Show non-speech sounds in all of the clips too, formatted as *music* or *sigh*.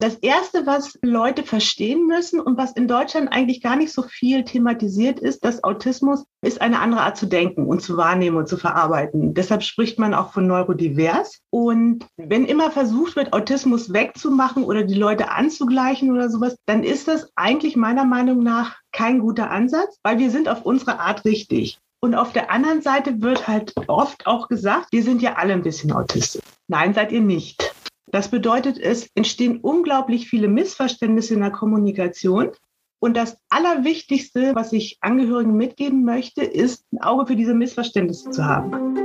Das Erste, was Leute verstehen müssen und was in Deutschland eigentlich gar nicht so viel thematisiert ist, dass Autismus ist eine andere Art zu denken und zu wahrnehmen und zu verarbeiten. Deshalb spricht man auch von neurodivers. Und wenn immer versucht wird, Autismus wegzumachen oder die Leute anzugleichen oder sowas, dann ist das eigentlich meiner Meinung nach kein guter Ansatz, weil wir sind auf unsere Art richtig. Und auf der anderen Seite wird halt oft auch gesagt, wir sind ja alle ein bisschen autistisch. Nein, seid ihr nicht. Das bedeutet, es entstehen unglaublich viele Missverständnisse in der Kommunikation. Und das Allerwichtigste, was ich Angehörigen mitgeben möchte, ist, ein Auge für diese Missverständnisse zu haben.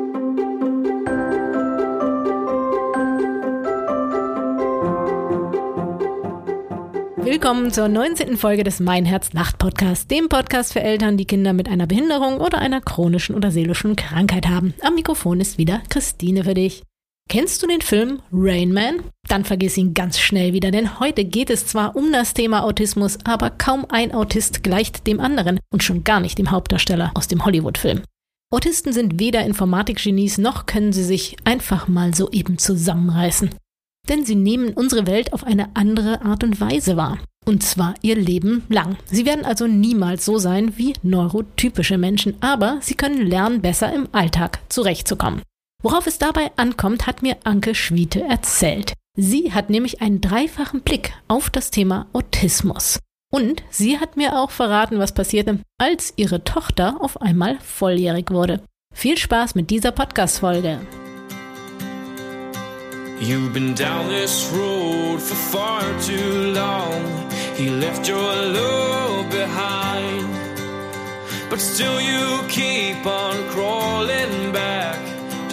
Willkommen zur 19. Folge des Mein Herz Nacht Podcast, dem Podcast für Eltern, die Kinder mit einer Behinderung oder einer chronischen oder seelischen Krankheit haben. Am Mikrofon ist wieder Christine für dich. Kennst du den Film Rain Man? Dann vergiss ihn ganz schnell wieder, denn heute geht es zwar um das Thema Autismus, aber kaum ein Autist gleicht dem anderen und schon gar nicht dem Hauptdarsteller aus dem Hollywood-Film. Autisten sind weder Informatikgenies noch können sie sich einfach mal so eben zusammenreißen. Denn sie nehmen unsere Welt auf eine andere Art und Weise wahr. Und zwar ihr Leben lang. Sie werden also niemals so sein wie neurotypische Menschen, aber sie können lernen, besser im Alltag zurechtzukommen. Worauf es dabei ankommt, hat mir Anke Schwiete erzählt. Sie hat nämlich einen dreifachen Blick auf das Thema Autismus. Und sie hat mir auch verraten, was passierte, als ihre Tochter auf einmal volljährig wurde. Viel Spaß mit dieser Podcast-Folge. You've been down this road for far too long. He left your love behind. But still you keep on crawling back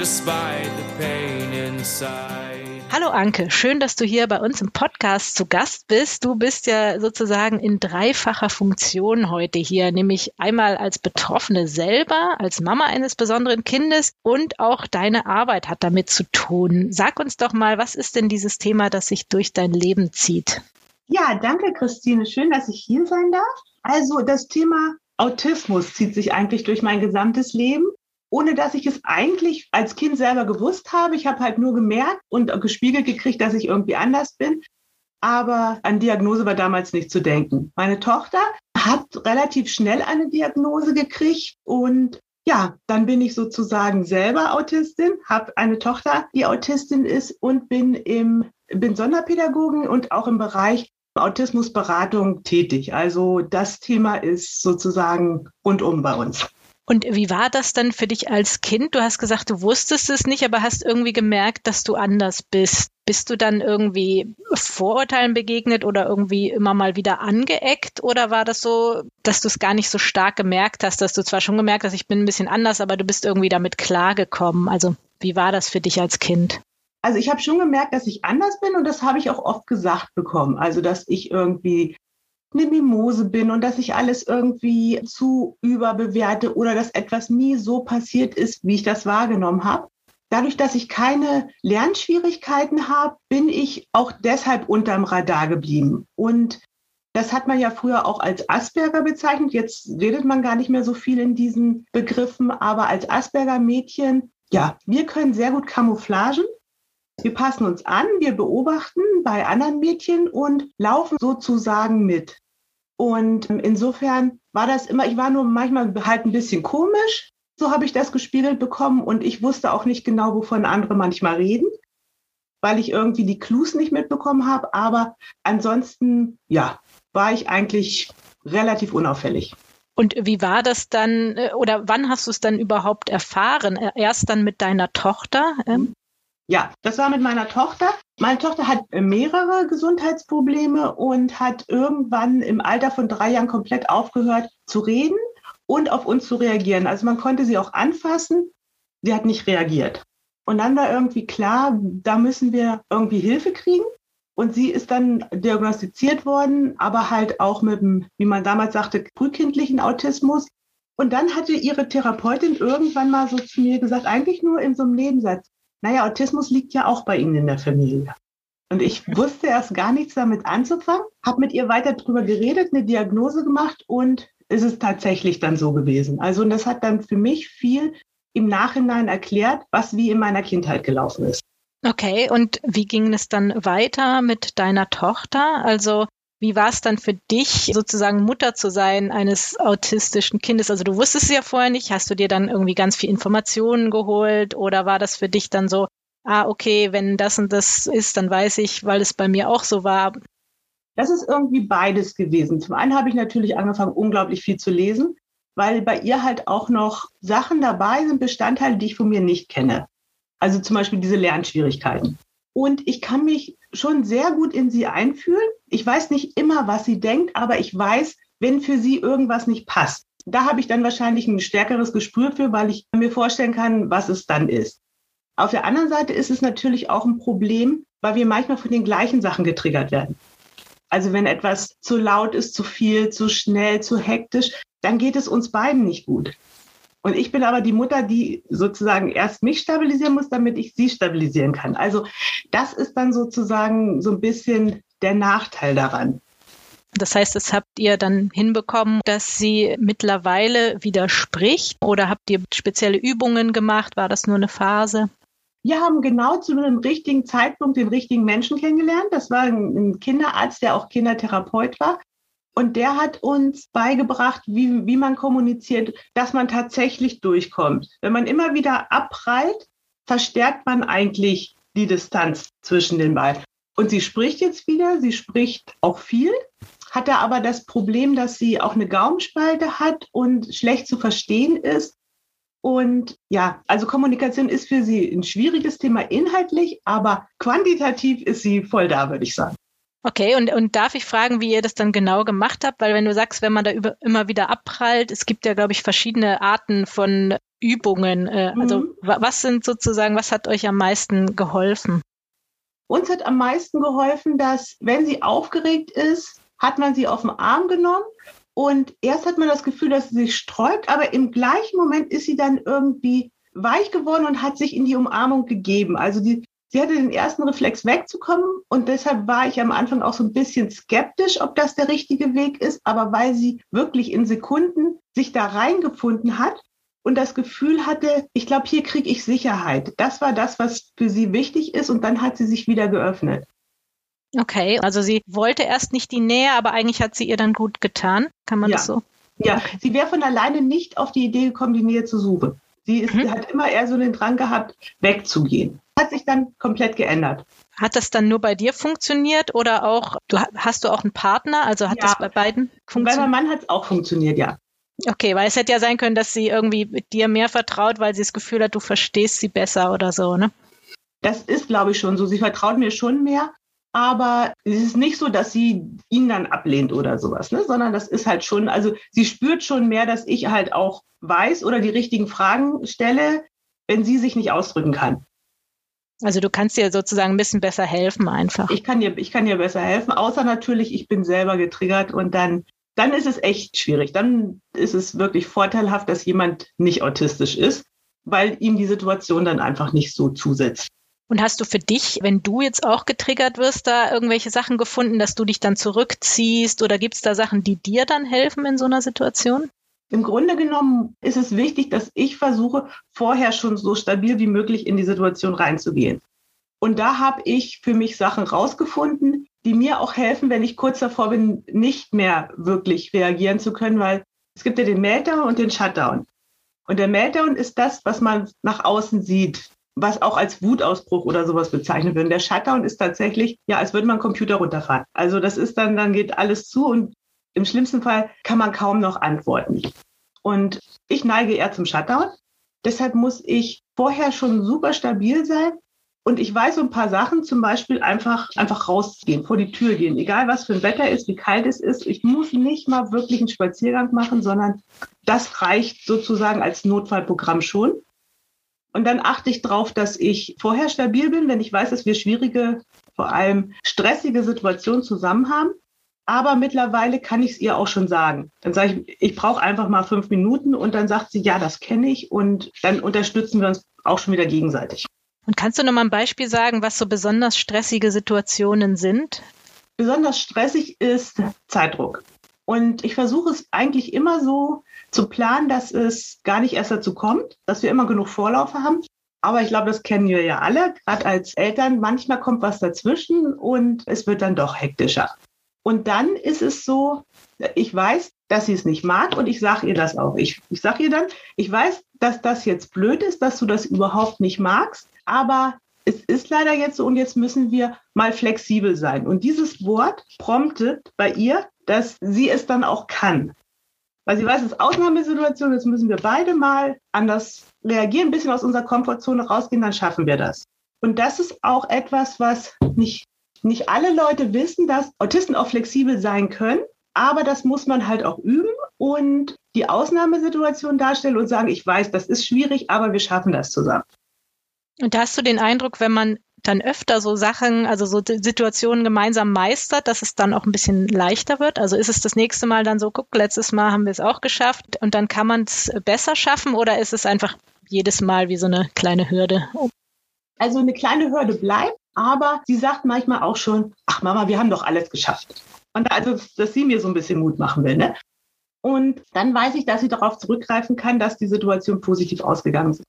despite the pain inside. Hallo Anke, schön, dass du hier bei uns im Podcast zu Gast bist. Du bist ja sozusagen in dreifacher Funktion heute hier, nämlich einmal als Betroffene selber, als Mama eines besonderen Kindes und auch deine Arbeit hat damit zu tun. Sag uns doch mal, was ist denn dieses Thema, das sich durch dein Leben zieht? Ja, danke Christine, schön, dass ich hier sein darf. Also das Thema Autismus zieht sich eigentlich durch mein gesamtes Leben ohne dass ich es eigentlich als Kind selber gewusst habe. Ich habe halt nur gemerkt und gespiegelt gekriegt, dass ich irgendwie anders bin. Aber an Diagnose war damals nicht zu denken. Meine Tochter hat relativ schnell eine Diagnose gekriegt und ja, dann bin ich sozusagen selber Autistin, habe eine Tochter, die Autistin ist und bin im bin Sonderpädagogin und auch im Bereich Autismusberatung tätig. Also das Thema ist sozusagen rundum bei uns. Und wie war das dann für dich als Kind? Du hast gesagt, du wusstest es nicht, aber hast irgendwie gemerkt, dass du anders bist. Bist du dann irgendwie Vorurteilen begegnet oder irgendwie immer mal wieder angeeckt? Oder war das so, dass du es gar nicht so stark gemerkt hast, dass du zwar schon gemerkt hast, ich bin ein bisschen anders, aber du bist irgendwie damit klargekommen? Also wie war das für dich als Kind? Also ich habe schon gemerkt, dass ich anders bin und das habe ich auch oft gesagt bekommen. Also dass ich irgendwie eine Mimose bin und dass ich alles irgendwie zu überbewerte oder dass etwas nie so passiert ist, wie ich das wahrgenommen habe. Dadurch, dass ich keine Lernschwierigkeiten habe, bin ich auch deshalb unterm Radar geblieben. Und das hat man ja früher auch als Asperger bezeichnet. Jetzt redet man gar nicht mehr so viel in diesen Begriffen, aber als Asperger-Mädchen, ja, wir können sehr gut Camouflagen. Wir passen uns an, wir beobachten bei anderen Mädchen und laufen sozusagen mit. Und insofern war das immer, ich war nur manchmal halt ein bisschen komisch. So habe ich das gespiegelt bekommen und ich wusste auch nicht genau, wovon andere manchmal reden, weil ich irgendwie die Clues nicht mitbekommen habe. Aber ansonsten, ja, war ich eigentlich relativ unauffällig. Und wie war das dann, äh, oder wann hast du es dann überhaupt erfahren? Erst dann mit deiner Tochter? Ähm? Ja, das war mit meiner Tochter. Meine Tochter hat mehrere Gesundheitsprobleme und hat irgendwann im Alter von drei Jahren komplett aufgehört zu reden und auf uns zu reagieren. Also man konnte sie auch anfassen. Sie hat nicht reagiert. Und dann war irgendwie klar, da müssen wir irgendwie Hilfe kriegen. Und sie ist dann diagnostiziert worden, aber halt auch mit dem, wie man damals sagte, frühkindlichen Autismus. Und dann hatte ihre Therapeutin irgendwann mal so zu mir gesagt, eigentlich nur in so einem Nebensatz, naja, Autismus liegt ja auch bei Ihnen in der Familie. Und ich *laughs* wusste erst gar nichts damit anzufangen, habe mit ihr weiter drüber geredet, eine Diagnose gemacht und ist es tatsächlich dann so gewesen. Also und das hat dann für mich viel im Nachhinein erklärt, was wie in meiner Kindheit gelaufen ist. Okay, und wie ging es dann weiter mit deiner Tochter? Also wie war es dann für dich, sozusagen Mutter zu sein eines autistischen Kindes? Also du wusstest es ja vorher nicht. Hast du dir dann irgendwie ganz viel Informationen geholt oder war das für dich dann so, ah, okay, wenn das und das ist, dann weiß ich, weil es bei mir auch so war. Das ist irgendwie beides gewesen. Zum einen habe ich natürlich angefangen, unglaublich viel zu lesen, weil bei ihr halt auch noch Sachen dabei sind, Bestandteile, die ich von mir nicht kenne. Also zum Beispiel diese Lernschwierigkeiten. Und ich kann mich schon sehr gut in sie einfühlen. Ich weiß nicht immer, was sie denkt, aber ich weiß, wenn für sie irgendwas nicht passt. Da habe ich dann wahrscheinlich ein stärkeres Gespür für, weil ich mir vorstellen kann, was es dann ist. Auf der anderen Seite ist es natürlich auch ein Problem, weil wir manchmal von den gleichen Sachen getriggert werden. Also wenn etwas zu laut ist, zu viel, zu schnell, zu hektisch, dann geht es uns beiden nicht gut. Und ich bin aber die Mutter, die sozusagen erst mich stabilisieren muss, damit ich sie stabilisieren kann. Also das ist dann sozusagen so ein bisschen der Nachteil daran. Das heißt, das habt ihr dann hinbekommen, dass sie mittlerweile widerspricht oder habt ihr spezielle Übungen gemacht? War das nur eine Phase? Wir haben genau zu einem richtigen Zeitpunkt den richtigen Menschen kennengelernt. Das war ein Kinderarzt, der auch Kindertherapeut war. Und der hat uns beigebracht, wie, wie man kommuniziert, dass man tatsächlich durchkommt. Wenn man immer wieder abprallt, verstärkt man eigentlich die Distanz zwischen den beiden. Und sie spricht jetzt wieder, sie spricht auch viel, hat da aber das Problem, dass sie auch eine Gaumenspalte hat und schlecht zu verstehen ist. Und ja, also Kommunikation ist für sie ein schwieriges Thema inhaltlich, aber quantitativ ist sie voll da, würde ich sagen. Okay, und, und darf ich fragen, wie ihr das dann genau gemacht habt? Weil wenn du sagst, wenn man da über, immer wieder abprallt, es gibt ja, glaube ich, verschiedene Arten von Übungen. Äh, also mhm. Also was sind sozusagen, was hat euch am meisten geholfen? Uns hat am meisten geholfen, dass wenn sie aufgeregt ist, hat man sie auf den Arm genommen und erst hat man das Gefühl, dass sie sich sträubt, aber im gleichen Moment ist sie dann irgendwie weich geworden und hat sich in die Umarmung gegeben. Also die, Sie hatte den ersten Reflex wegzukommen und deshalb war ich am Anfang auch so ein bisschen skeptisch, ob das der richtige Weg ist. Aber weil sie wirklich in Sekunden sich da reingefunden hat und das Gefühl hatte, ich glaube, hier kriege ich Sicherheit. Das war das, was für sie wichtig ist und dann hat sie sich wieder geöffnet. Okay, also sie wollte erst nicht die Nähe, aber eigentlich hat sie ihr dann gut getan. Kann man ja. das so? Ja, sie wäre von alleine nicht auf die Idee gekommen, die Nähe zu suchen. Sie ist, mhm. hat immer eher so den Drang gehabt, wegzugehen hat sich dann komplett geändert. Hat das dann nur bei dir funktioniert oder auch, du, hast du auch einen Partner? Also hat ja, das bei beiden funktioniert? Bei meinem Mann hat es auch funktioniert, ja. Okay, weil es hätte ja sein können, dass sie irgendwie mit dir mehr vertraut, weil sie das Gefühl hat, du verstehst sie besser oder so, ne? Das ist, glaube ich, schon so. Sie vertraut mir schon mehr, aber es ist nicht so, dass sie ihn dann ablehnt oder sowas, ne? sondern das ist halt schon, also sie spürt schon mehr, dass ich halt auch weiß oder die richtigen Fragen stelle, wenn sie sich nicht ausdrücken kann. Also du kannst dir sozusagen ein bisschen besser helfen einfach. Ich kann dir, ich kann dir besser helfen, außer natürlich, ich bin selber getriggert und dann, dann ist es echt schwierig. Dann ist es wirklich vorteilhaft, dass jemand nicht autistisch ist, weil ihm die Situation dann einfach nicht so zusetzt. Und hast du für dich, wenn du jetzt auch getriggert wirst, da irgendwelche Sachen gefunden, dass du dich dann zurückziehst oder gibt es da Sachen, die dir dann helfen in so einer Situation? Im Grunde genommen ist es wichtig, dass ich versuche, vorher schon so stabil wie möglich in die Situation reinzugehen. Und da habe ich für mich Sachen rausgefunden, die mir auch helfen, wenn ich kurz davor bin, nicht mehr wirklich reagieren zu können, weil es gibt ja den Meltdown und den Shutdown. Und der Meltdown ist das, was man nach außen sieht, was auch als Wutausbruch oder sowas bezeichnet wird. Und der Shutdown ist tatsächlich, ja, als würde man Computer runterfahren. Also das ist dann, dann geht alles zu und im schlimmsten Fall kann man kaum noch antworten. Und ich neige eher zum Shutdown. Deshalb muss ich vorher schon super stabil sein. Und ich weiß so ein paar Sachen, zum Beispiel einfach, einfach rausgehen, vor die Tür gehen, egal was für ein Wetter ist, wie kalt es ist. Ich muss nicht mal wirklich einen Spaziergang machen, sondern das reicht sozusagen als Notfallprogramm schon. Und dann achte ich darauf, dass ich vorher stabil bin, wenn ich weiß, dass wir schwierige, vor allem stressige Situationen zusammen haben. Aber mittlerweile kann ich es ihr auch schon sagen. Dann sage ich, ich brauche einfach mal fünf Minuten und dann sagt sie, ja, das kenne ich und dann unterstützen wir uns auch schon wieder gegenseitig. Und kannst du noch mal ein Beispiel sagen, was so besonders stressige Situationen sind? Besonders stressig ist Zeitdruck. Und ich versuche es eigentlich immer so zu planen, dass es gar nicht erst dazu kommt, dass wir immer genug Vorlauf haben. Aber ich glaube, das kennen wir ja alle, gerade als Eltern. Manchmal kommt was dazwischen und es wird dann doch hektischer. Und dann ist es so, ich weiß, dass sie es nicht mag und ich sage ihr das auch. Ich, ich sage ihr dann, ich weiß, dass das jetzt blöd ist, dass du das überhaupt nicht magst, aber es ist leider jetzt so und jetzt müssen wir mal flexibel sein. Und dieses Wort promptet bei ihr, dass sie es dann auch kann. Weil sie weiß, es ist Ausnahmesituation, jetzt müssen wir beide mal anders reagieren, ein bisschen aus unserer Komfortzone rausgehen, dann schaffen wir das. Und das ist auch etwas, was nicht, nicht alle Leute wissen, dass Autisten auch flexibel sein können, aber das muss man halt auch üben und die Ausnahmesituation darstellen und sagen, ich weiß, das ist schwierig, aber wir schaffen das zusammen. Und da hast du den Eindruck, wenn man dann öfter so Sachen, also so Situationen gemeinsam meistert, dass es dann auch ein bisschen leichter wird? Also ist es das nächste Mal dann so, guck, letztes Mal haben wir es auch geschafft und dann kann man es besser schaffen oder ist es einfach jedes Mal wie so eine kleine Hürde? Also eine kleine Hürde bleibt, aber sie sagt manchmal auch schon, ach Mama, wir haben doch alles geschafft. Und also, dass sie mir so ein bisschen Mut machen will. Ne? Und dann weiß ich, dass ich darauf zurückgreifen kann, dass die Situation positiv ausgegangen ist.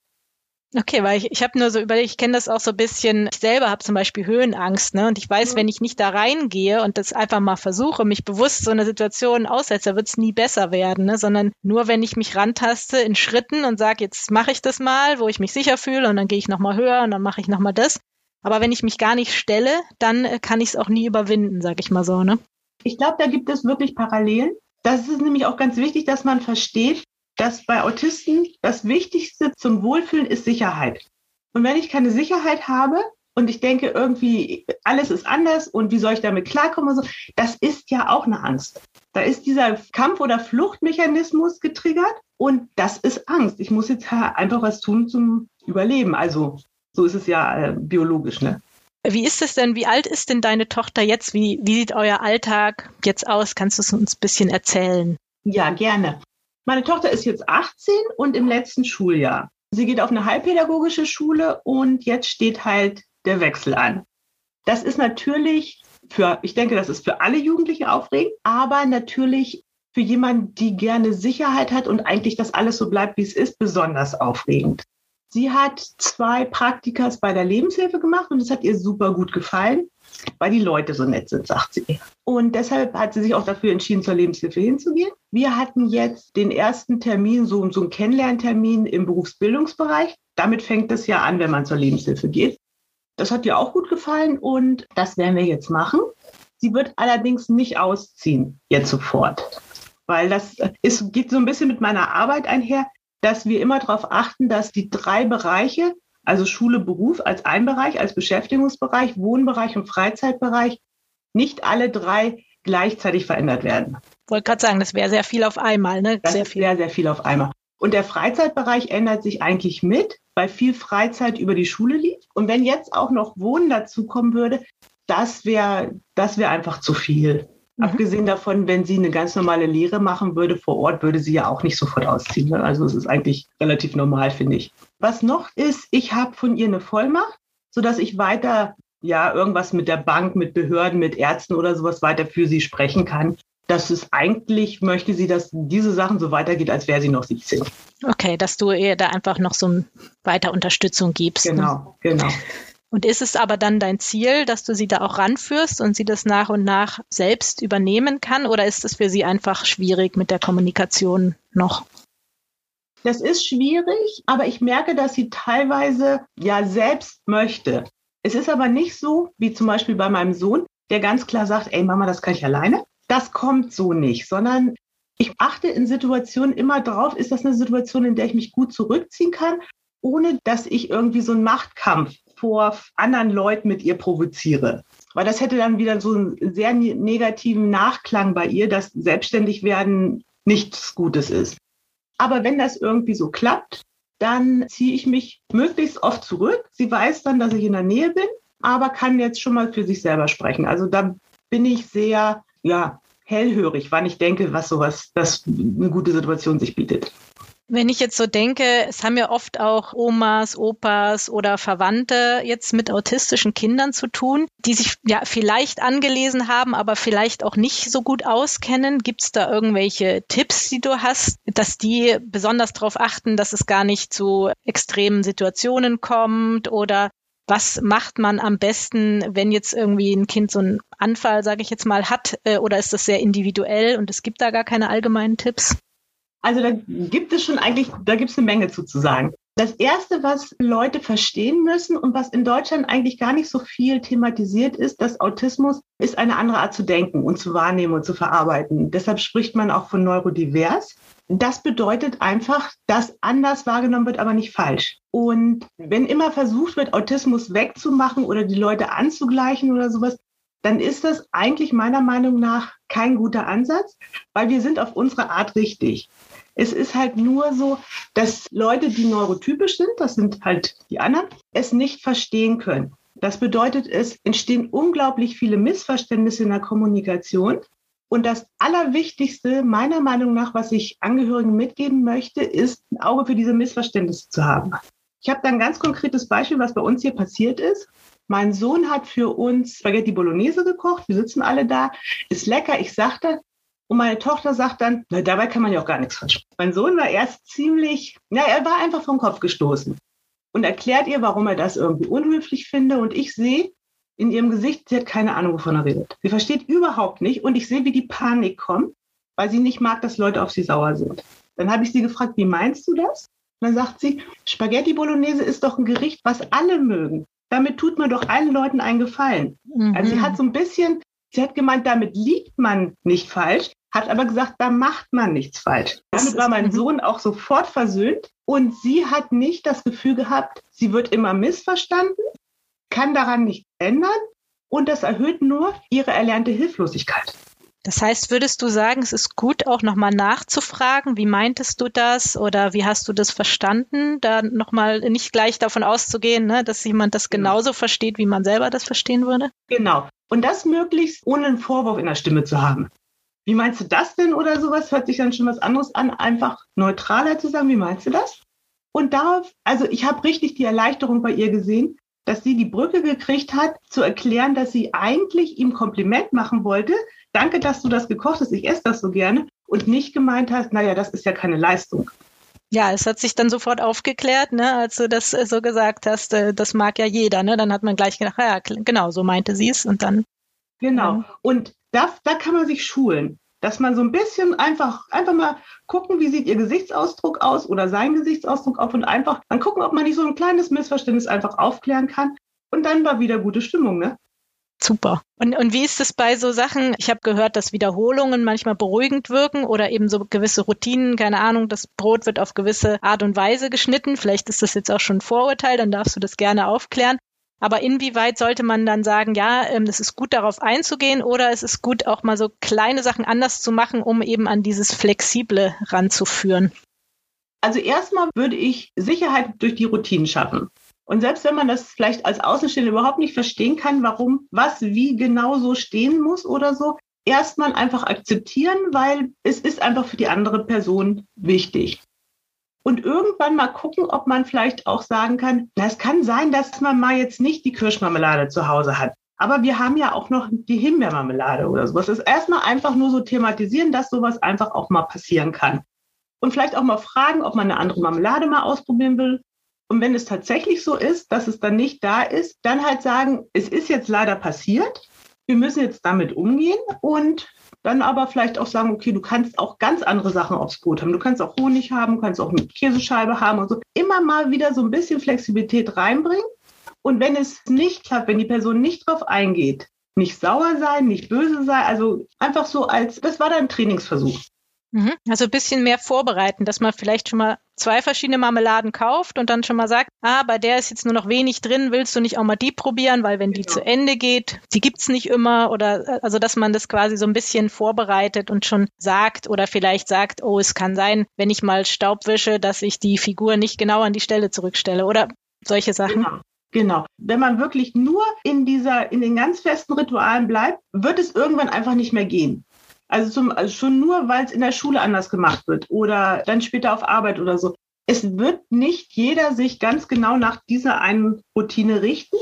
Okay, weil ich, ich habe nur so überlegt, ich kenne das auch so ein bisschen, ich selber habe zum Beispiel Höhenangst, ne? Und ich weiß, mhm. wenn ich nicht da reingehe und das einfach mal versuche, mich bewusst so eine Situation aussetze, wird es nie besser werden, ne? Sondern nur wenn ich mich rantaste in Schritten und sage, jetzt mache ich das mal, wo ich mich sicher fühle und dann gehe ich nochmal höher und dann mache ich nochmal das. Aber wenn ich mich gar nicht stelle, dann äh, kann ich es auch nie überwinden, sag ich mal so, ne? Ich glaube, da gibt es wirklich Parallelen. Das ist nämlich auch ganz wichtig, dass man versteht, dass bei Autisten das Wichtigste zum Wohlfühlen ist Sicherheit. Und wenn ich keine Sicherheit habe und ich denke irgendwie, alles ist anders und wie soll ich damit klarkommen und so, das ist ja auch eine Angst. Da ist dieser Kampf- oder Fluchtmechanismus getriggert und das ist Angst. Ich muss jetzt einfach was tun zum Überleben. Also so ist es ja äh, biologisch, ne? Wie ist es denn? Wie alt ist denn deine Tochter jetzt? Wie, wie sieht euer Alltag jetzt aus? Kannst du es uns ein bisschen erzählen? Ja, gerne. Meine Tochter ist jetzt 18 und im letzten Schuljahr. Sie geht auf eine heilpädagogische Schule und jetzt steht halt der Wechsel an. Das ist natürlich für, ich denke, das ist für alle Jugendliche aufregend, aber natürlich für jemanden, die gerne Sicherheit hat und eigentlich das alles so bleibt, wie es ist, besonders aufregend. Sie hat zwei Praktikas bei der Lebenshilfe gemacht und es hat ihr super gut gefallen, weil die Leute so nett sind, sagt sie. Und deshalb hat sie sich auch dafür entschieden, zur Lebenshilfe hinzugehen. Wir hatten jetzt den ersten Termin, so, so einen Kennenlerntermin im Berufsbildungsbereich. Damit fängt es ja an, wenn man zur Lebenshilfe geht. Das hat ihr auch gut gefallen und das werden wir jetzt machen. Sie wird allerdings nicht ausziehen, jetzt sofort weil das ist, geht so ein bisschen mit meiner Arbeit einher dass wir immer darauf achten, dass die drei Bereiche, also Schule, Beruf als ein Bereich, als Beschäftigungsbereich, Wohnbereich und Freizeitbereich, nicht alle drei gleichzeitig verändert werden. Ich wollte gerade sagen, das wäre sehr viel auf einmal, ne? Das sehr viel. sehr, sehr viel auf einmal. Und der Freizeitbereich ändert sich eigentlich mit, weil viel Freizeit über die Schule liegt. Und wenn jetzt auch noch Wohnen dazukommen würde, das wäre das wäre einfach zu viel. Mhm. Abgesehen davon, wenn sie eine ganz normale Lehre machen würde vor Ort, würde sie ja auch nicht sofort ausziehen. Ne? Also es ist eigentlich relativ normal, finde ich. Was noch ist, ich habe von ihr eine Vollmacht, sodass ich weiter ja irgendwas mit der Bank, mit Behörden, mit Ärzten oder sowas weiter für sie sprechen kann. Das ist eigentlich, möchte sie, dass diese Sachen so weitergeht, als wäre sie noch 17. Okay, dass du ihr da einfach noch so weiter Unterstützung gibst. Genau, ne? genau. Und ist es aber dann dein Ziel, dass du sie da auch ranführst und sie das nach und nach selbst übernehmen kann? Oder ist es für sie einfach schwierig mit der Kommunikation noch? Das ist schwierig, aber ich merke, dass sie teilweise ja selbst möchte. Es ist aber nicht so, wie zum Beispiel bei meinem Sohn, der ganz klar sagt, ey Mama, das kann ich alleine. Das kommt so nicht, sondern ich achte in Situationen immer drauf, ist das eine Situation, in der ich mich gut zurückziehen kann, ohne dass ich irgendwie so einen Machtkampf vor anderen Leuten mit ihr provoziere. Weil das hätte dann wieder so einen sehr ne-, negativen Nachklang bei ihr, dass selbstständig werden nichts Gutes ist. Aber wenn das irgendwie so klappt, dann ziehe ich mich möglichst oft zurück. Sie weiß dann, dass ich in der Nähe bin, aber kann jetzt schon mal für sich selber sprechen. Also da bin ich sehr, ja, hellhörig, wann ich denke, was sowas, dass eine gute Situation sich bietet. Wenn ich jetzt so denke, es haben ja oft auch Omas, Opas oder Verwandte jetzt mit autistischen Kindern zu tun, die sich ja vielleicht angelesen haben, aber vielleicht auch nicht so gut auskennen. Gibt es da irgendwelche Tipps, die du hast, dass die besonders darauf achten, dass es gar nicht zu extremen Situationen kommt oder was macht man am besten, wenn jetzt irgendwie ein Kind so einen Anfall, sage ich jetzt mal, hat, äh, oder ist das sehr individuell und es gibt da gar keine allgemeinen Tipps? Also da gibt es schon eigentlich, da gibt es eine Menge zu, zu sagen. Das Erste, was Leute verstehen müssen und was in Deutschland eigentlich gar nicht so viel thematisiert ist, dass Autismus ist eine andere Art zu denken und zu wahrnehmen und zu verarbeiten. Deshalb spricht man auch von neurodivers. Das bedeutet einfach, dass anders wahrgenommen wird, aber nicht falsch. Und wenn immer versucht wird, Autismus wegzumachen oder die Leute anzugleichen oder sowas, dann ist das eigentlich meiner Meinung nach kein guter Ansatz, weil wir sind auf unsere Art richtig. Es ist halt nur so, dass Leute, die neurotypisch sind, das sind halt die anderen, es nicht verstehen können. Das bedeutet, es entstehen unglaublich viele Missverständnisse in der Kommunikation. Und das Allerwichtigste, meiner Meinung nach, was ich Angehörigen mitgeben möchte, ist, ein Auge für diese Missverständnisse zu haben. Ich habe da ein ganz konkretes Beispiel, was bei uns hier passiert ist. Mein Sohn hat für uns Spaghetti Bolognese gekocht. Wir sitzen alle da. Ist lecker. Ich sagte, und meine Tochter sagt dann, na, dabei kann man ja auch gar nichts falsch. Mein Sohn war erst ziemlich, na, er war einfach vom Kopf gestoßen und erklärt ihr, warum er das irgendwie unhöflich finde. Und ich sehe in ihrem Gesicht, sie hat keine Ahnung, wovon er redet. Sie versteht überhaupt nicht. Und ich sehe, wie die Panik kommt, weil sie nicht mag, dass Leute auf sie sauer sind. Dann habe ich sie gefragt, wie meinst du das? Und dann sagt sie, Spaghetti Bolognese ist doch ein Gericht, was alle mögen. Damit tut man doch allen Leuten einen Gefallen. Mhm. Also sie hat so ein bisschen, sie hat gemeint, damit liegt man nicht falsch, hat aber gesagt, da macht man nichts falsch. Damit war mein Sohn auch sofort versöhnt und sie hat nicht das Gefühl gehabt, sie wird immer missverstanden, kann daran nichts ändern und das erhöht nur ihre erlernte Hilflosigkeit. Das heißt, würdest du sagen, es ist gut, auch nochmal nachzufragen, wie meintest du das oder wie hast du das verstanden? Da nochmal nicht gleich davon auszugehen, ne, dass jemand das genau. genauso versteht, wie man selber das verstehen würde? Genau. Und das möglichst ohne einen Vorwurf in der Stimme zu haben. Wie meinst du das denn oder sowas? Hört sich dann schon was anderes an, einfach neutraler zu sagen. Wie meinst du das? Und darauf, also ich habe richtig die Erleichterung bei ihr gesehen, dass sie die Brücke gekriegt hat, zu erklären, dass sie eigentlich ihm Kompliment machen wollte. Danke, dass du das gekocht hast, ich esse das so gerne. Und nicht gemeint hast, naja, das ist ja keine Leistung. Ja, es hat sich dann sofort aufgeklärt, ne, als du das äh, so gesagt hast, äh, das mag ja jeder, ne? Dann hat man gleich gedacht, ja, genau, so meinte sie es und dann. Genau. Und da, da kann man sich schulen, dass man so ein bisschen einfach, einfach mal gucken, wie sieht ihr Gesichtsausdruck aus oder sein Gesichtsausdruck auf und einfach dann gucken, ob man nicht so ein kleines Missverständnis einfach aufklären kann. Und dann war wieder gute Stimmung, ne? Super. Und, und wie ist es bei so Sachen? Ich habe gehört, dass Wiederholungen manchmal beruhigend wirken oder eben so gewisse Routinen, keine Ahnung, das Brot wird auf gewisse Art und Weise geschnitten. Vielleicht ist das jetzt auch schon ein Vorurteil, dann darfst du das gerne aufklären. Aber inwieweit sollte man dann sagen, ja, ähm, es ist gut darauf einzugehen oder es ist gut auch mal so kleine Sachen anders zu machen, um eben an dieses Flexible ranzuführen? Also erstmal würde ich Sicherheit durch die Routinen schaffen. Und selbst wenn man das vielleicht als Außenstehender überhaupt nicht verstehen kann, warum was wie genau so stehen muss oder so, erstmal einfach akzeptieren, weil es ist einfach für die andere Person wichtig und irgendwann mal gucken, ob man vielleicht auch sagen kann, na, es kann sein, dass man mal jetzt nicht die Kirschmarmelade zu Hause hat. Aber wir haben ja auch noch die Himbeermarmelade oder sowas. Das ist erstmal einfach nur so thematisieren, dass sowas einfach auch mal passieren kann. Und vielleicht auch mal fragen, ob man eine andere Marmelade mal ausprobieren will. Und wenn es tatsächlich so ist, dass es dann nicht da ist, dann halt sagen, es ist jetzt leider passiert. Wir müssen jetzt damit umgehen und dann aber vielleicht auch sagen, okay, du kannst auch ganz andere Sachen aufs Brot haben. Du kannst auch Honig haben, kannst auch eine Käsescheibe haben und so. Immer mal wieder so ein bisschen Flexibilität reinbringen. Und wenn es nicht klappt, wenn die Person nicht drauf eingeht, nicht sauer sein, nicht böse sein, also einfach so als, das war dann ein Trainingsversuch. Mhm. Also ein bisschen mehr vorbereiten, dass man vielleicht schon mal zwei verschiedene Marmeladen kauft und dann schon mal sagt, ah, bei der ist jetzt nur noch wenig drin, willst du nicht auch mal die probieren, weil wenn die genau. zu Ende geht, die gibt's nicht immer oder also dass man das quasi so ein bisschen vorbereitet und schon sagt oder vielleicht sagt, oh, es kann sein, wenn ich mal Staub wische, dass ich die Figur nicht genau an die Stelle zurückstelle oder solche Sachen. Genau. Genau. Wenn man wirklich nur in dieser, in den ganz festen Ritualen bleibt, wird es irgendwann einfach nicht mehr gehen. Also, zum, also schon nur, weil es in der Schule anders gemacht wird oder dann später auf Arbeit oder so. Es wird nicht jeder sich ganz genau nach dieser einen Routine richten.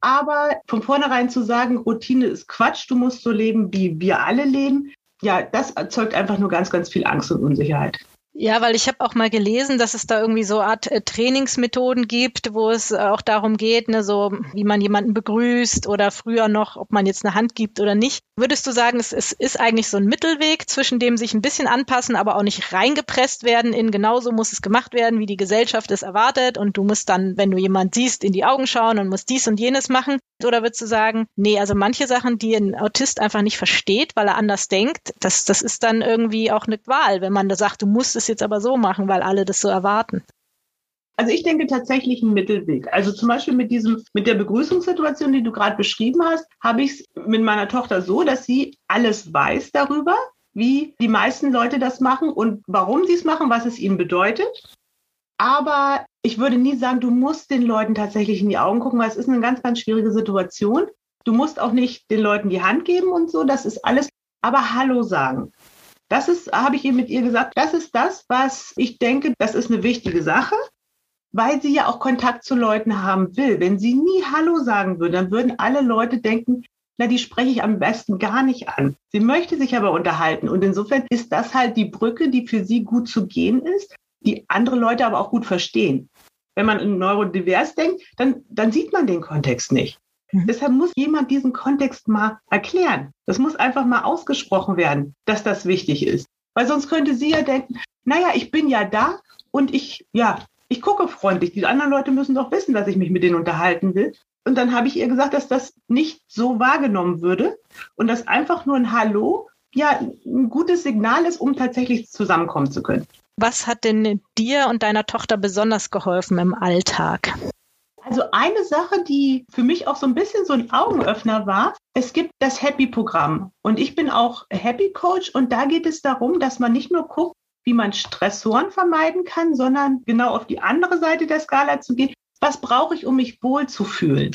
Aber von vornherein zu sagen, Routine ist Quatsch, du musst so leben, wie wir alle leben, ja, das erzeugt einfach nur ganz, ganz viel Angst und Unsicherheit. Ja, weil ich habe auch mal gelesen, dass es da irgendwie so Art äh, Trainingsmethoden gibt, wo es auch darum geht, ne, so wie man jemanden begrüßt oder früher noch, ob man jetzt eine Hand gibt oder nicht. Würdest du sagen, es, es ist eigentlich so ein Mittelweg zwischen dem sich ein bisschen anpassen, aber auch nicht reingepresst werden in genauso muss es gemacht werden, wie die Gesellschaft es erwartet und du musst dann, wenn du jemand siehst, in die Augen schauen und musst dies und jenes machen? Oder würdest du sagen, nee, also manche Sachen, die ein Autist einfach nicht versteht, weil er anders denkt, das, das ist dann irgendwie auch eine Wahl, wenn man da sagt, du musst es jetzt aber so machen, weil alle das so erwarten. Also ich denke tatsächlich einen Mittelweg. Also zum Beispiel mit diesem, mit der Begrüßungssituation, die du gerade beschrieben hast, habe ich es mit meiner Tochter so, dass sie alles weiß darüber, wie die meisten Leute das machen und warum sie es machen, was es ihnen bedeutet. Aber ich würde nie sagen, du musst den Leuten tatsächlich in die Augen gucken, weil es ist eine ganz, ganz schwierige Situation. Du musst auch nicht den Leuten die Hand geben und so, das ist alles. Aber Hallo sagen. Das ist, habe ich ihr mit ihr gesagt, das ist das, was ich denke, das ist eine wichtige Sache, weil sie ja auch Kontakt zu Leuten haben will. Wenn sie nie Hallo sagen würde, dann würden alle Leute denken, na, die spreche ich am besten gar nicht an. Sie möchte sich aber unterhalten. Und insofern ist das halt die Brücke, die für sie gut zu gehen ist, die andere Leute aber auch gut verstehen. Wenn man in neurodivers denkt, dann, dann sieht man den Kontext nicht. Mhm. Deshalb muss jemand diesen Kontext mal erklären. Das muss einfach mal ausgesprochen werden, dass das wichtig ist. Weil sonst könnte sie ja denken, naja, ich bin ja da und ich, ja, ich gucke freundlich. Die anderen Leute müssen doch wissen, dass ich mich mit denen unterhalten will. Und dann habe ich ihr gesagt, dass das nicht so wahrgenommen würde und dass einfach nur ein Hallo ja ein gutes Signal ist, um tatsächlich zusammenkommen zu können. Was hat denn dir und deiner Tochter besonders geholfen im Alltag? Also eine Sache, die für mich auch so ein bisschen so ein Augenöffner war, es gibt das Happy-Programm und ich bin auch Happy Coach und da geht es darum, dass man nicht nur guckt, wie man Stressoren vermeiden kann, sondern genau auf die andere Seite der Skala zu gehen. Was brauche ich, um mich wohl zu fühlen?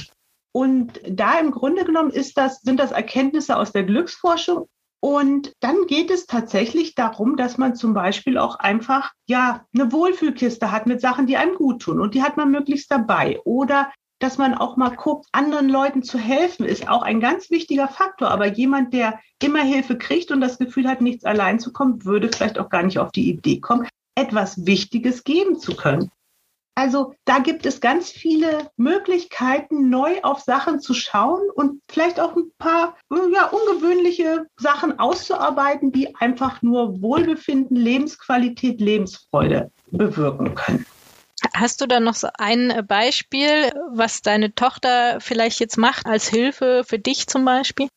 Und da im Grunde genommen das, sind das Erkenntnisse aus der Glücksforschung und dann geht es tatsächlich darum, dass man zum Beispiel auch einfach ja eine Wohlfühlkiste hat mit Sachen, die einem gut tun und die hat man möglichst dabei. Oder dass man auch mal guckt, anderen Leuten zu helfen, ist auch ein ganz wichtiger Faktor. Aber jemand, der immer Hilfe kriegt und das Gefühl hat, nichts allein zu kommen, würde vielleicht auch gar nicht auf die Idee kommen, etwas Wichtiges geben zu können. Also da gibt es ganz viele Möglichkeiten, neu auf Sachen zu schauen und vielleicht auch ein paar ja, ungewöhnliche Sachen auszuarbeiten, die einfach nur Wohlbefinden, Lebensqualität, Lebensfreude bewirken können. Hast du da noch so ein Beispiel, was deine Tochter vielleicht jetzt macht als Hilfe für dich zum Beispiel?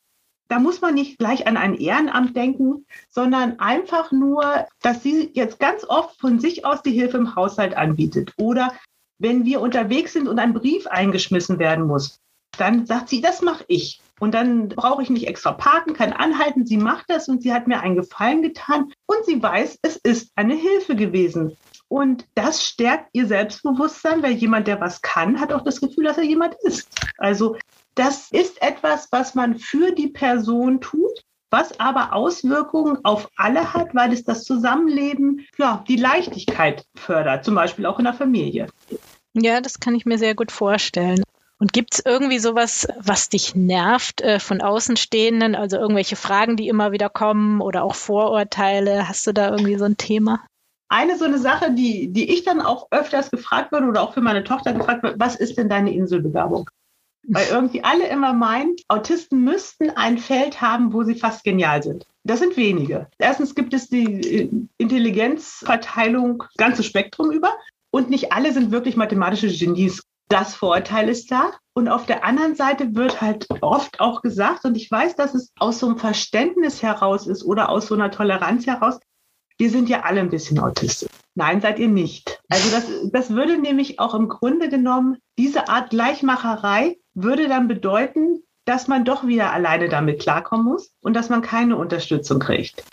da muss man nicht gleich an ein Ehrenamt denken, sondern einfach nur, dass sie jetzt ganz oft von sich aus die Hilfe im Haushalt anbietet. Oder wenn wir unterwegs sind und ein Brief eingeschmissen werden muss, dann sagt sie, das mache ich. Und dann brauche ich nicht extra parken, kann anhalten. Sie macht das und sie hat mir einen Gefallen getan und sie weiß, es ist eine Hilfe gewesen. Und das stärkt ihr Selbstbewusstsein, weil jemand, der was kann, hat auch das Gefühl, dass er jemand ist. Also das ist etwas, was man für die Person tut, was aber Auswirkungen auf alle hat, weil es das Zusammenleben, ja, die Leichtigkeit fördert, zum Beispiel auch in der Familie. Ja, das kann ich mir sehr gut vorstellen. Und gibt es irgendwie sowas, was dich nervt äh, von Außenstehenden, also irgendwelche Fragen, die immer wieder kommen oder auch Vorurteile? Hast du da irgendwie so ein Thema? Eine so eine Sache, die, die ich dann auch öfters gefragt wurde oder auch für meine Tochter gefragt wird, was ist denn deine Inselbegabung? Weil irgendwie alle immer meinen, Autisten müssten ein Feld haben, wo sie fast genial sind. Das sind wenige. Erstens gibt es die äh, Intelligenzverteilung ganzes Spektrum über und nicht alle sind wirklich mathematische Genies. Das Vorurteil ist da. Und auf der anderen Seite wird halt oft auch gesagt, und ich weiß, dass es aus so einem Verständnis heraus ist oder aus so einer Toleranz heraus, wir sind ja alle ein bisschen autistisch. Nein, seid ihr nicht. Also das, das würde nämlich auch im Grunde genommen, diese Art Gleichmacherei würde dann bedeuten, dass man doch wieder alleine damit klarkommen muss und dass man keine Unterstützung kriegt.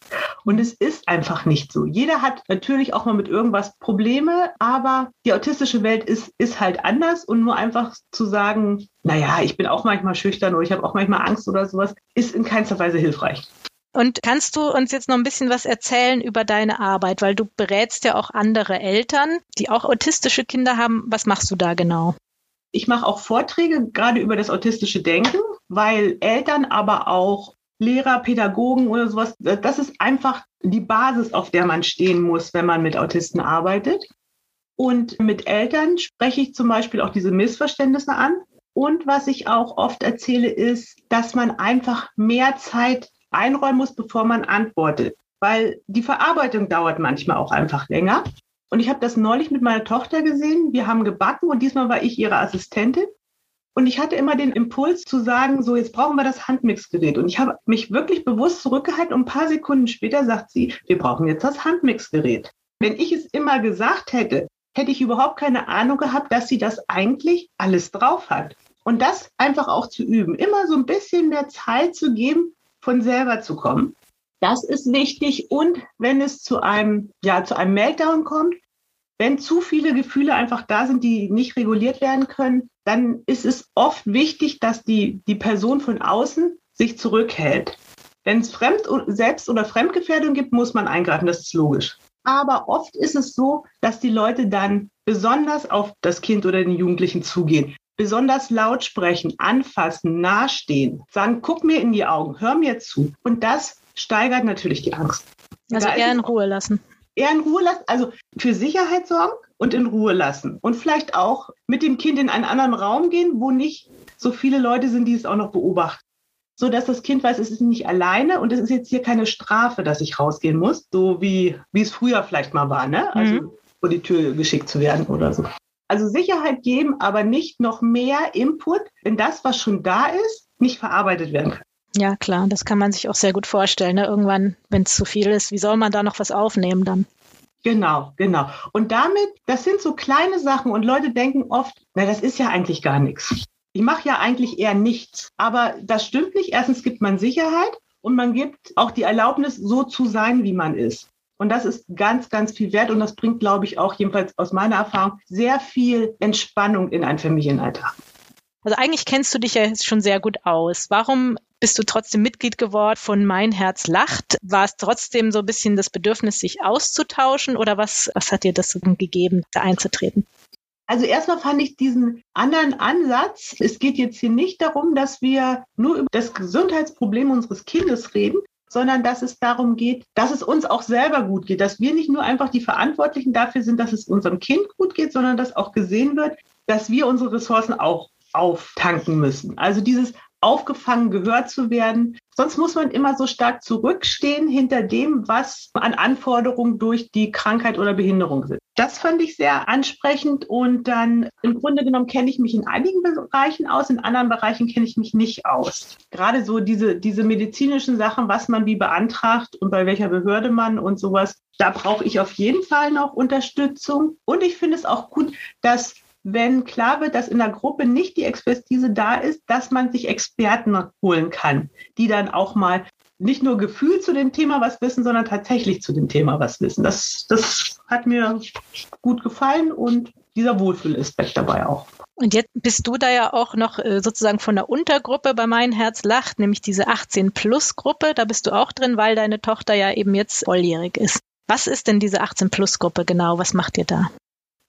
Und es ist einfach nicht so. Jeder hat natürlich auch mal mit irgendwas Probleme, aber die autistische Welt ist, ist halt anders und nur einfach zu sagen, naja, ich bin auch manchmal schüchtern oder ich habe auch manchmal Angst oder sowas, ist in keinster Weise hilfreich. Und kannst du uns jetzt noch ein bisschen was erzählen über deine Arbeit, weil du berätst ja auch andere Eltern, die auch autistische Kinder haben. Was machst du da genau? Ich mache auch Vorträge gerade über das autistische Denken, weil Eltern, aber auch Lehrer, Pädagogen oder sowas, das ist einfach die Basis, auf der man stehen muss, wenn man mit Autisten arbeitet. Und mit Eltern spreche ich zum Beispiel auch diese Missverständnisse an. Und was ich auch oft erzähle, ist, dass man einfach mehr Zeit einräumen muss, bevor man antwortet. Weil die Verarbeitung dauert manchmal auch einfach länger. Und ich habe das neulich mit meiner Tochter gesehen. Wir haben gebacken und diesmal war ich ihre Assistentin. Und ich hatte immer den Impuls zu sagen, so jetzt brauchen wir das Handmixgerät. Und ich habe mich wirklich bewusst zurückgehalten und ein paar Sekunden später sagt sie, wir brauchen jetzt das Handmixgerät. Wenn ich es immer gesagt hätte, hätte ich überhaupt keine Ahnung gehabt, dass sie das eigentlich alles drauf hat. Und das einfach auch zu üben, immer so ein bisschen mehr Zeit zu geben, von selber zu kommen. Das ist wichtig. Und wenn es zu einem, ja, zu einem Meltdown kommt, wenn zu viele Gefühle einfach da sind, die nicht reguliert werden können, dann ist es oft wichtig, dass die, die Person von außen sich zurückhält. Wenn es Fremd- Selbst- oder Fremdgefährdung gibt, muss man eingreifen, das ist logisch. Aber oft ist es so, dass die Leute dann besonders auf das Kind oder den Jugendlichen zugehen besonders laut sprechen, anfassen, nahestehen, sagen, guck mir in die Augen, hör mir zu. Und das steigert natürlich die Angst. Also da eher in Ruhe lassen. Eher in Ruhe lassen, also für Sicherheit sorgen und in Ruhe lassen. Und vielleicht auch mit dem Kind in einen anderen Raum gehen, wo nicht so viele Leute sind, die es auch noch beobachten. So dass das Kind weiß, es ist nicht alleine und es ist jetzt hier keine Strafe, dass ich rausgehen muss, so wie, wie es früher vielleicht mal war, ne? Also mhm. vor die Tür geschickt zu werden oder so. Also Sicherheit geben, aber nicht noch mehr Input, wenn das, was schon da ist, nicht verarbeitet werden kann. Ja, klar, das kann man sich auch sehr gut vorstellen. Ne? Irgendwann, wenn es zu viel ist, wie soll man da noch was aufnehmen dann? Genau, genau. Und damit, das sind so kleine Sachen und Leute denken oft, na, das ist ja eigentlich gar nichts. Ich mache ja eigentlich eher nichts. Aber das stimmt nicht. Erstens gibt man Sicherheit und man gibt auch die Erlaubnis, so zu sein, wie man ist. Und das ist ganz, ganz viel wert und das bringt, glaube ich, auch jedenfalls aus meiner Erfahrung sehr viel Entspannung in einen Familienalltag. Also eigentlich kennst du dich ja jetzt schon sehr gut aus. Warum bist du trotzdem Mitglied geworden von Mein Herz lacht? War es trotzdem so ein bisschen das Bedürfnis, sich auszutauschen oder was, was hat dir das gegeben, da einzutreten? Also erstmal fand ich diesen anderen Ansatz. Es geht jetzt hier nicht darum, dass wir nur über das Gesundheitsproblem unseres Kindes reden, sondern dass es darum geht, dass es uns auch selber gut geht, dass wir nicht nur einfach die Verantwortlichen dafür sind, dass es unserem Kind gut geht, sondern dass auch gesehen wird, dass wir unsere Ressourcen auch auftanken müssen. Also dieses aufgefangen gehört zu werden. Sonst muss man immer so stark zurückstehen hinter dem, was an Anforderungen durch die Krankheit oder Behinderung sind. Das fand ich sehr ansprechend und dann im Grunde genommen kenne ich mich in einigen Bereichen aus, in anderen Bereichen kenne ich mich nicht aus. Gerade so diese, diese medizinischen Sachen, was man wie beantragt und bei welcher Behörde man und sowas, da brauche ich auf jeden Fall noch Unterstützung. Und ich finde es auch gut, dass wenn klar wird, dass in der Gruppe nicht die Expertise da ist, dass man sich Experten holen kann, die dann auch mal nicht nur Gefühl zu dem Thema was wissen, sondern tatsächlich zu dem Thema was wissen. Das, das hat mir gut gefallen und dieser Wohlfühlaspekt dabei auch. Und jetzt bist du da ja auch noch äh, sozusagen von der Untergruppe bei Mein Herz lacht, nämlich diese 18-Plus-Gruppe. Da bist du auch drin, weil deine Tochter ja eben jetzt volljährig ist. Was ist denn diese 18-Plus-Gruppe genau? Was macht ihr da?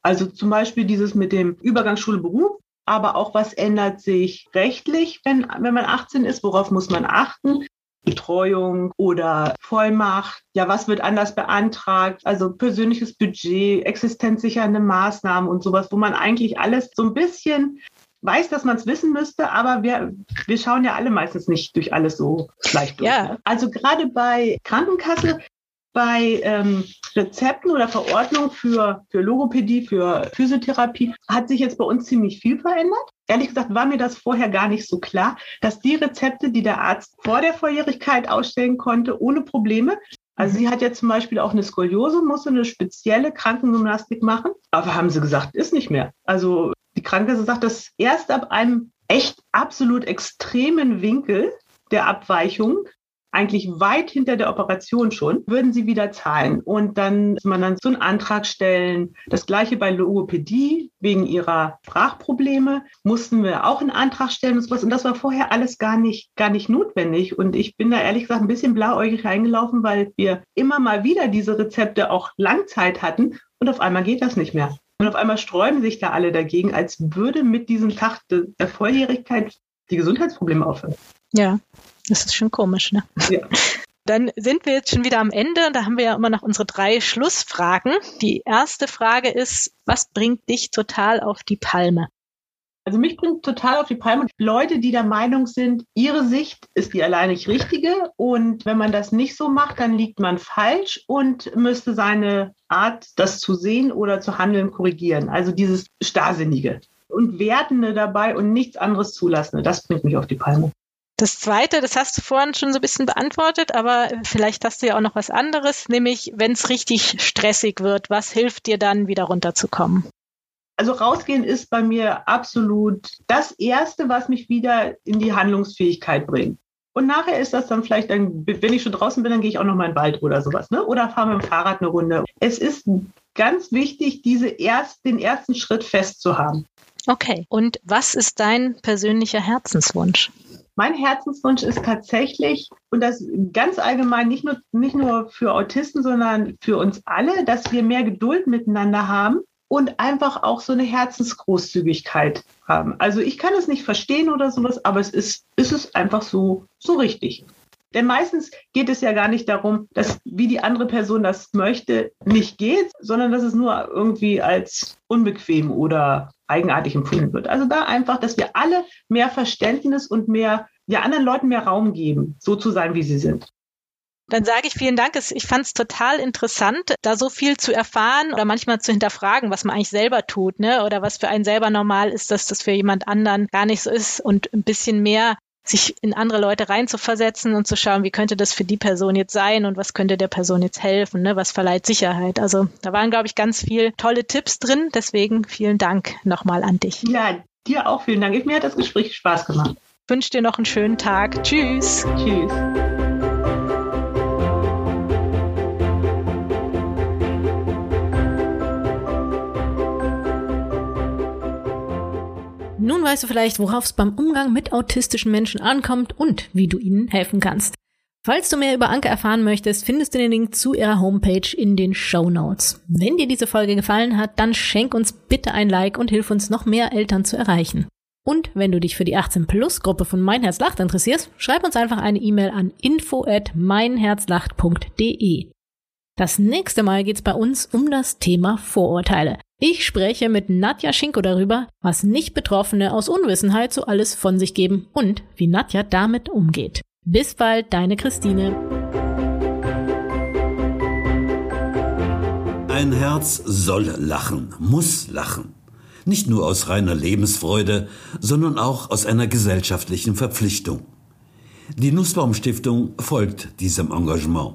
Also zum Beispiel dieses mit dem Übergang Schule-Beruf, aber auch was ändert sich rechtlich, wenn, wenn man 18 ist, worauf muss man achten? Betreuung oder Vollmacht. Ja, was wird anders beantragt? Also persönliches Budget, existenzsichernde Maßnahmen und sowas, wo man eigentlich alles so ein bisschen weiß, dass man es wissen müsste, aber wir, wir schauen ja alle meistens nicht durch alles so leicht durch. Ja. Ne? Also gerade bei Krankenkasse bei ähm, Rezepten oder Verordnungen für, für Logopädie, für Physiotherapie hat sich jetzt bei uns ziemlich viel verändert. Ehrlich gesagt war mir das vorher gar nicht so klar, dass die Rezepte, die der Arzt vor der Vorjährigkeit ausstellen konnte, ohne Probleme, also sie hat jetzt zum Beispiel auch eine Skoliose, musste eine spezielle Krankengymnastik machen, aber haben sie gesagt, ist nicht mehr. Also die Krankenkasse sagt, dass erst ab einem echt absolut extremen Winkel der Abweichung eigentlich weit hinter der Operation schon, würden sie wieder zahlen. Und dann muss man dann so einen Antrag stellen. Das gleiche bei Logopädie wegen ihrer Sprachprobleme mussten wir auch einen Antrag stellen und sowas. Und das war vorher alles gar nicht, gar nicht notwendig. Und ich bin da ehrlich gesagt ein bisschen blauäugig reingelaufen, weil wir immer mal wieder diese Rezepte auch Langzeit hatten. Und auf einmal geht das nicht mehr. Und auf einmal sträuben sich da alle dagegen, als würde mit diesem Tag der Volljährigkeit die Gesundheitsprobleme aufhören. Ja, das ist schon komisch, ne? Ja. Dann sind wir jetzt schon wieder am Ende und da haben wir ja immer noch unsere drei Schlussfragen. Die erste Frage ist, was bringt dich total auf die Palme? Also mich bringt total auf die Palme Leute, die der Meinung sind, ihre Sicht ist die alleinig richtige und wenn man das nicht so macht, dann liegt man falsch und müsste seine Art, das zu sehen oder zu handeln, korrigieren. Also dieses Starrsinnige und Wertende dabei und nichts anderes zulassende, das bringt mich auf die Palme. Das zweite, das hast du vorhin schon so ein bisschen beantwortet, aber vielleicht hast du ja auch noch was anderes, nämlich wenn es richtig stressig wird, was hilft dir dann, wieder runterzukommen? Also rausgehen ist bei mir absolut das Erste, was mich wieder in die Handlungsfähigkeit bringt. Und nachher ist das dann vielleicht, dann, wenn ich schon draußen bin, dann gehe ich auch noch mal in den Wald oder sowas, ne? Oder fahre mit dem Fahrrad eine Runde. Es ist ganz wichtig, diese erst, den ersten Schritt festzuhaben. Okay. Und was ist dein persönlicher Herzenswunsch? Mein Herzenswunsch ist tatsächlich, und das ganz allgemein nicht nur, nicht nur für Autisten, sondern für uns alle, dass wir mehr Geduld miteinander haben und einfach auch so eine Herzensgroßzügigkeit haben. Also ich kann es nicht verstehen oder sowas, aber es ist, ist es einfach so, so richtig. Denn meistens geht es ja gar nicht darum, dass wie die andere Person das möchte, nicht geht, sondern dass es nur irgendwie als unbequem oder eigenartig empfunden wird. Also da einfach, dass wir alle mehr Verständnis und mehr, ja, anderen Leuten mehr Raum geben, so zu sein, wie sie sind. Dann sage ich vielen Dank. Ich fand es total interessant, da so viel zu erfahren oder manchmal zu hinterfragen, was man eigentlich selber tut, ne? Oder was für einen selber normal ist, dass das für jemand anderen gar nicht so ist und ein bisschen mehr sich in andere Leute reinzuversetzen und zu schauen, wie könnte das für die Person jetzt sein und was könnte der Person jetzt helfen, ne? was verleiht Sicherheit. Also da waren, glaube ich, ganz viele tolle Tipps drin. Deswegen vielen Dank nochmal an dich. Ja, dir auch vielen Dank. Mir hat das Gespräch Spaß gemacht. Ich wünsche dir noch einen schönen Tag. Tschüss. Tschüss. Nun weißt du vielleicht, worauf es beim Umgang mit autistischen Menschen ankommt und wie du ihnen helfen kannst. Falls du mehr über Anke erfahren möchtest, findest du den Link zu ihrer Homepage in den Show Notes. Wenn dir diese Folge gefallen hat, dann schenk uns bitte ein Like und hilf uns noch mehr Eltern zu erreichen. Und wenn du dich für die 18 Plus Gruppe von Mein Herz lacht interessierst, schreib uns einfach eine E-Mail an info at meinherzlacht.de. Das nächste Mal geht's bei uns um das Thema Vorurteile. Ich spreche mit Nadja Schinko darüber, was Nicht-Betroffene aus Unwissenheit so alles von sich geben und wie Nadja damit umgeht. Bis bald, deine Christine. Ein Herz soll lachen, muss lachen. Nicht nur aus reiner Lebensfreude, sondern auch aus einer gesellschaftlichen Verpflichtung. Die Nussbaum Stiftung folgt diesem Engagement.